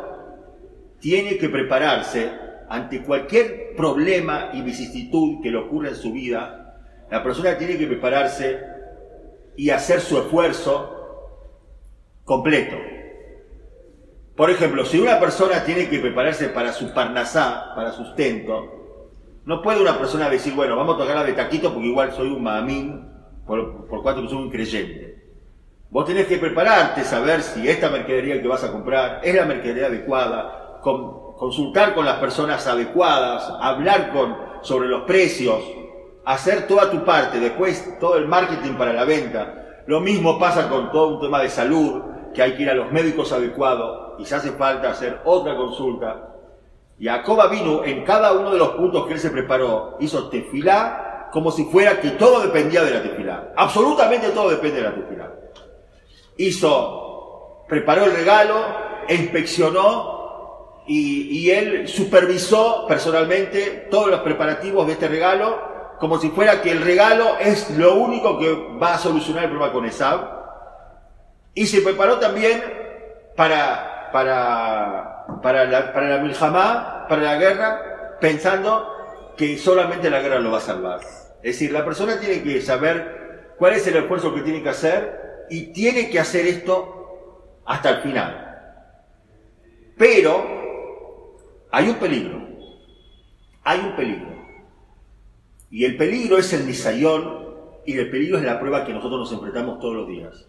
Speaker 2: tiene que prepararse ante cualquier problema y vicisitud que le ocurra en su vida la persona tiene que prepararse y hacer su esfuerzo completo. Por ejemplo, si una persona tiene que prepararse para su parnasá, para sustento, no puede una persona decir, bueno, vamos a tocar de taquito porque igual soy un mamín, por, por cuanto soy un creyente. Vos tenés que prepararte, saber si esta mercadería que vas a comprar es la mercadería adecuada, consultar con las personas adecuadas, hablar con, sobre los precios, hacer toda tu parte, después todo el marketing para la venta. Lo mismo pasa con todo un tema de salud, que hay que ir a los médicos adecuados y se hace falta hacer otra consulta. Y Jacoba vino en cada uno de los puntos que él se preparó, hizo tefilá como si fuera que todo dependía de la tefilá. Absolutamente todo depende de la tefilá. Hizo, preparó el regalo, inspeccionó y, y él supervisó personalmente todos los preparativos de este regalo como si fuera que el regalo es lo único que va a solucionar el problema con Esab. Y se preparó también para, para, para la, para la para la guerra, pensando que solamente la guerra lo va a salvar. Es decir, la persona tiene que saber cuál es el esfuerzo que tiene que hacer y tiene que hacer esto hasta el final. Pero hay un peligro. Hay un peligro. Y el peligro es el nisayón y el peligro es la prueba que nosotros nos enfrentamos todos los días.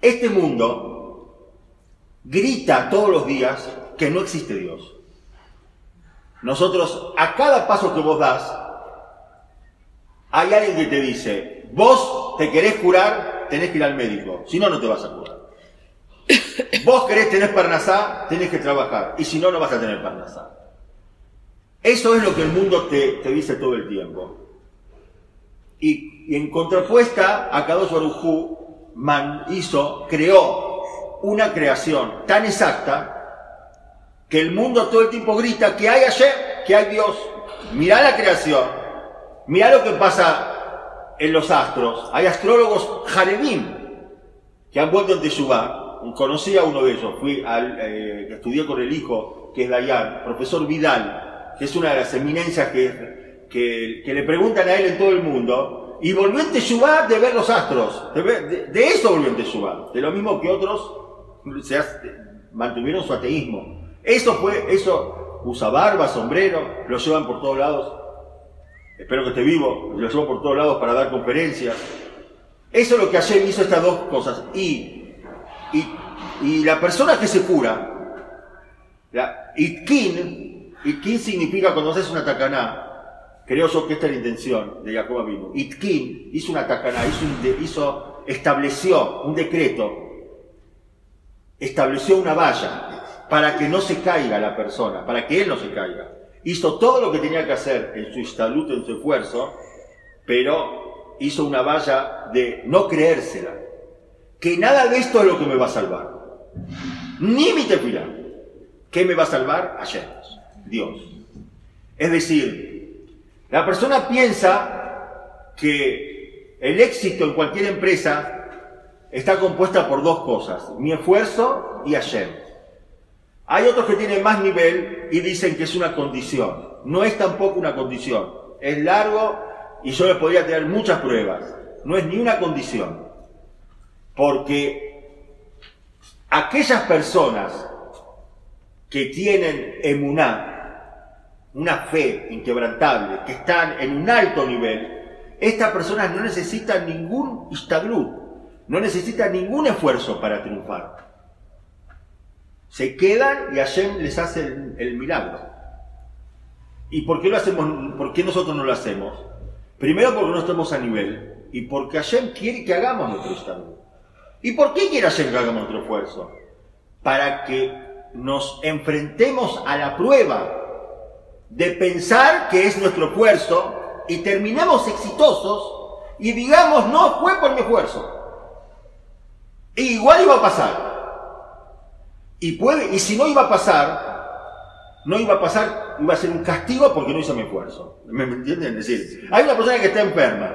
Speaker 2: Este mundo grita todos los días que no existe Dios. Nosotros, a cada paso que vos das, hay alguien que te dice, vos te querés curar, tenés que ir al médico, si no, no te vas a curar. Vos querés tener parnasá, tenés que trabajar, y si no, no vas a tener parnasá. Eso es lo que el mundo te, dice todo el tiempo. Y, en contrapuesta a Kadosh Baruj man hizo, creó una creación tan exacta que el mundo todo el tiempo grita que hay ayer, que hay Dios. Mirá la creación, mirá lo que pasa en los astros. Hay astrólogos Jaredim que han vuelto en Teshuvah. Conocí a uno de ellos, fui al, eh, estudié con el hijo, que es Dayan, profesor Vidal, que es una de las eminencias que, que, le preguntan a él en todo el mundo, y volvió en Teshuvah de ver los astros. De, eso volvió en Teshuvah. De lo mismo que otros mantuvieron su ateísmo. Eso fue, eso, usa barba, sombrero, lo llevan por todos lados. Espero que esté vivo, lo llevan por todos lados para dar conferencias. Eso es lo que ayer hizo estas dos cosas. Y, y, la persona que se cura, Itkin, ¿Y qué significa cuando haces una tacaná? Creo yo que esta es la intención de Jacob Abinu. Itkin hizo una tacaná, hizo, hizo, estableció un decreto, estableció una valla para que no se caiga la persona, para que él no se caiga. Hizo todo lo que tenía que hacer en su estatuto, en su esfuerzo, pero hizo una valla de no creérsela. Que nada de esto es lo que me va a salvar. Ni mi tefila. ¿Qué me va a salvar? Ayer. Dios. Es decir, la persona piensa que el éxito en cualquier empresa está compuesta por dos cosas, mi esfuerzo y ayer. Hay otros que tienen más nivel y dicen que es una condición. No es tampoco una condición. Es largo y yo les podría tener muchas pruebas. No es ni una condición. Porque aquellas personas que tienen emuná, una fe inquebrantable, que están en un alto nivel, estas personas no necesitan ningún istaglut, no necesitan ningún esfuerzo para triunfar. Se quedan y Hashem les hace el, milagro. ¿Y por qué lo hacemos? ¿Por qué nosotros no lo hacemos? Primero porque no estamos a nivel y porque Hashem quiere que hagamos nuestro istaglut. ¿Y por qué quiere Hashem que hagamos nuestro esfuerzo? Para que nos enfrentemos a la prueba de pensar que es nuestro esfuerzo y terminemos exitosos y digamos, no fue por mi esfuerzo. Igual iba a pasar. Y, puede, y si no iba a pasar, no iba a pasar, iba a ser un castigo porque no hizo mi esfuerzo. ¿Me, entienden? Es decir, hay una persona que está enferma.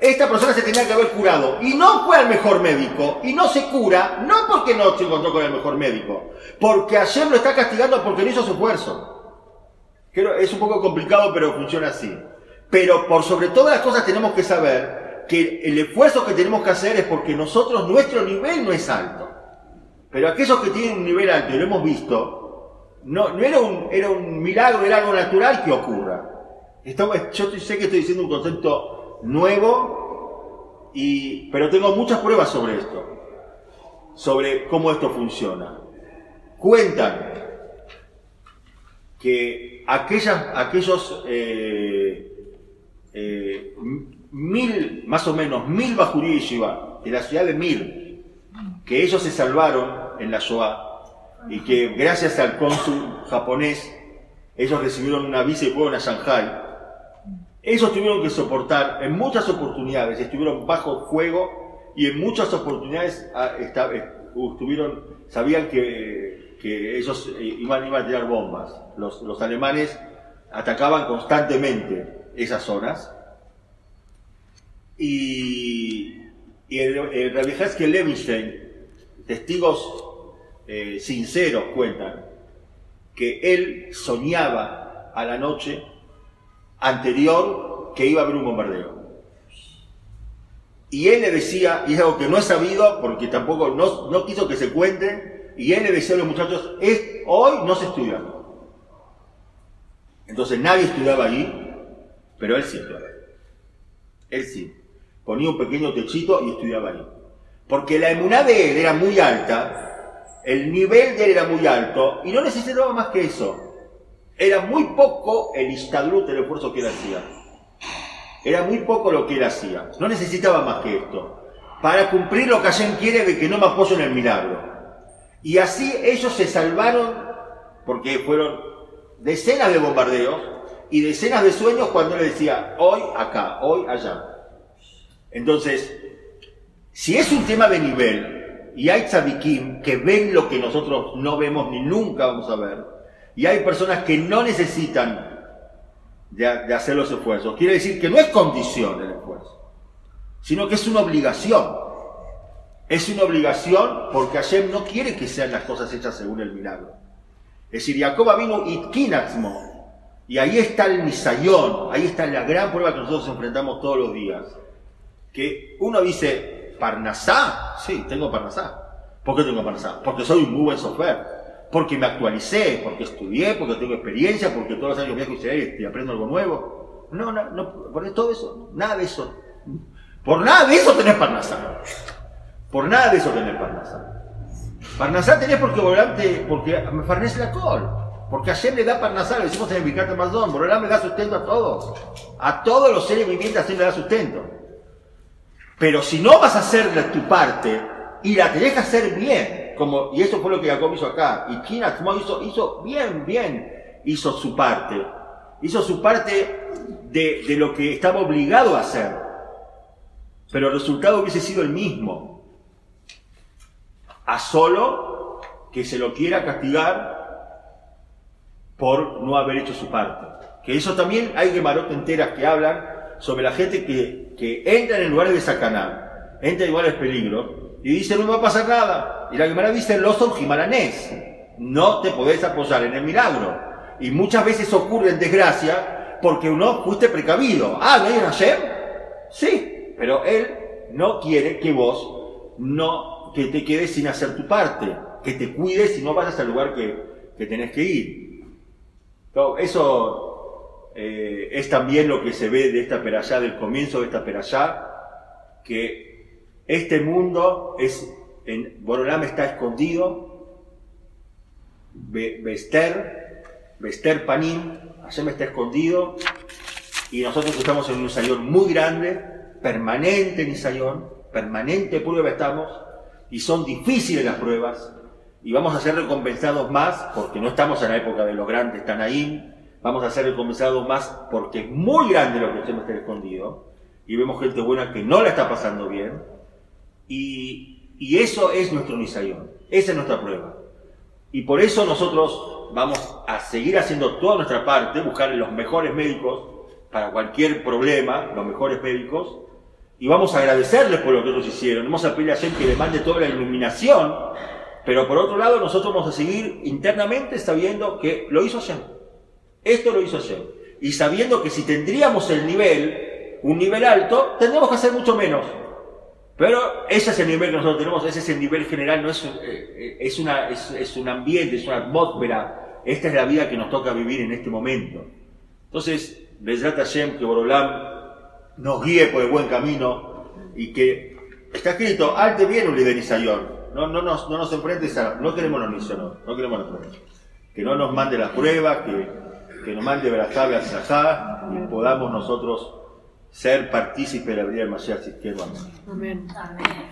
Speaker 2: Esta persona se tenía que haber curado y no fue al mejor médico y no se cura, no porque no se encontró con el mejor médico, porque ayer lo está castigando porque no hizo su esfuerzo es un poco complicado, pero funciona así. Pero por sobre todas las cosas tenemos que saber que el esfuerzo que tenemos que hacer es porque nosotros, nuestro nivel no es alto. Pero aquellos que tienen un nivel alto, y lo hemos visto, no, no era, un, era un milagro, era algo natural que ocurra. yo sé que estoy diciendo un concepto nuevo, y, pero tengo muchas pruebas sobre esto, sobre cómo esto funciona. Cuentan que aquellas, aquellos eh, eh, mil, más o menos, mil Bajurí y de la ciudad de Mir, que ellos se salvaron en la Shoah y que gracias al cónsul japonés ellos recibieron una visa y fueron a Shanghai. Ellos tuvieron que soportar, en muchas oportunidades, estuvieron bajo fuego y en muchas oportunidades ah, estuvieron, sabían que, que ellos eh, iban, a tirar bombas. Los, los alemanes atacaban constantemente esas zonas. Y, y el, el Rabbi Levinstein, testigos eh, sinceros cuentan que él soñaba a la noche anterior que iba a haber un bombardeo. Y él le decía, y es algo que no he sabido porque tampoco no, no quiso que se cuente, y él le decía a los muchachos, es, hoy no se estudia. Entonces nadie estudiaba allí, pero él sí estudiaba. Él sí. Ponía un pequeño techito y estudiaba allí. Porque la emuná de él era muy alta, el nivel de él era muy alto, y no necesitaba más que eso. Era muy poco el istadrut, el esfuerzo que él hacía. Era muy poco lo que él hacía. No necesitaba más que esto. Para cumplir lo que Hashem quiere de que no me apoyo en el milagro. Y así ellos se salvaron porque fueron decenas de bombardeos y decenas de sueños cuando él decía, hoy acá, hoy allá. Entonces, si es un tema de nivel y hay tzadikim que ven lo que nosotros no vemos ni nunca vamos a ver, y hay personas que no necesitan de, hacer los esfuerzos. Quiere decir que no es condición el esfuerzo, sino que es una obligación. Es una obligación porque Hashem no quiere que sean las cosas hechas según el milagro. Es decir, Jacob vino itkinatzmo. Y ahí está el misayón, ahí está la gran prueba que nosotros enfrentamos todos los días. Que uno dice, ¿Parnasá? Sí, tengo Parnasá. ¿Por qué tengo Parnasá? Porque soy un muy buen software porque me actualicé, porque estudié, porque tengo experiencia, porque todos los años viajo y aprendo algo nuevo. No, no, no, por todo eso, nada de eso. Por nada de eso tenés Parnasá. Por nada de eso tenés Parnasá. Parnasá tenés porque volante, porque me farnece la col. Porque ayer le da Parnasá, lo decimos en el Vicarte Mazón, Borolán me da sustento a todos. A todos los seres vivientes así le da sustento. Pero si no vas a hacer tu parte y la tenés que hacer bien, y eso fue lo que Jacob hizo acá. Y Kinatzmo hizo, hizo bien, bien, hizo su parte. Hizo su parte de, de lo que estaba obligado a hacer. Pero el resultado hubiese sido el mismo. A solo que se lo quiera castigar por no haber hecho su parte. Que eso también hay de marotas enteras que hablan sobre la gente que, que entra en lugares de sacaná, entra en lugares peligro, y dice, no va a pasar nada. Y la Gemara dice, los son jimaranés. No te podés apoyar en el milagro. Y muchas veces ocurre en desgracia porque uno fuiste precavido. Ah, ¿no hay Hashem? Sí, pero él no quiere que vos no, que te quedes sin hacer tu parte, que te cuides y no vayas al lugar que, que tenés que ir. eso eh, es también lo que se ve de esta perallá, del comienzo de esta perallá, que este mundo es, en Borolam está escondido, Bester, Bester Panim, Hashem está escondido, y nosotros estamos en un sayón muy grande, permanente en permanente prueba estamos, y son difíciles las pruebas, y vamos a ser recompensados más, porque no estamos en la época de los grandes Tanaín, vamos a ser recompensados más porque es muy grande lo que Hashem está escondido, y vemos gente buena que no la está pasando bien, y, eso es nuestro Nisayón, esa es nuestra prueba. Y por eso nosotros vamos a seguir haciendo toda nuestra parte, buscar los mejores médicos para cualquier problema, los mejores médicos, y vamos a agradecerles por lo que ellos hicieron. Vamos a pedirle a Hashem que les mande toda la iluminación, pero por otro lado nosotros vamos a seguir internamente sabiendo que lo hizo Hashem. Esto lo hizo Hashem. Y sabiendo que si tendríamos el nivel, un nivel alto, tendríamos que hacer mucho menos. Pero ese es el nivel que nosotros tenemos, ese es el nivel general, no es, eh, es, una, es, un ambiente, es una atmósfera. Esta es la vida que nos toca vivir en este momento. Entonces, Bezrat Hashem, que Borolam nos guíe por el buen camino y que está escrito, alte bien un líder no, no, nos, no nos enfrentes a, no queremos los nisionos, no queremos los Que no nos mande las pruebas, que, que nos mande Berajá, Beazajá y podamos nosotros ser partícipe de la vida del Mashiach si quiero.
Speaker 3: Amén. Amén.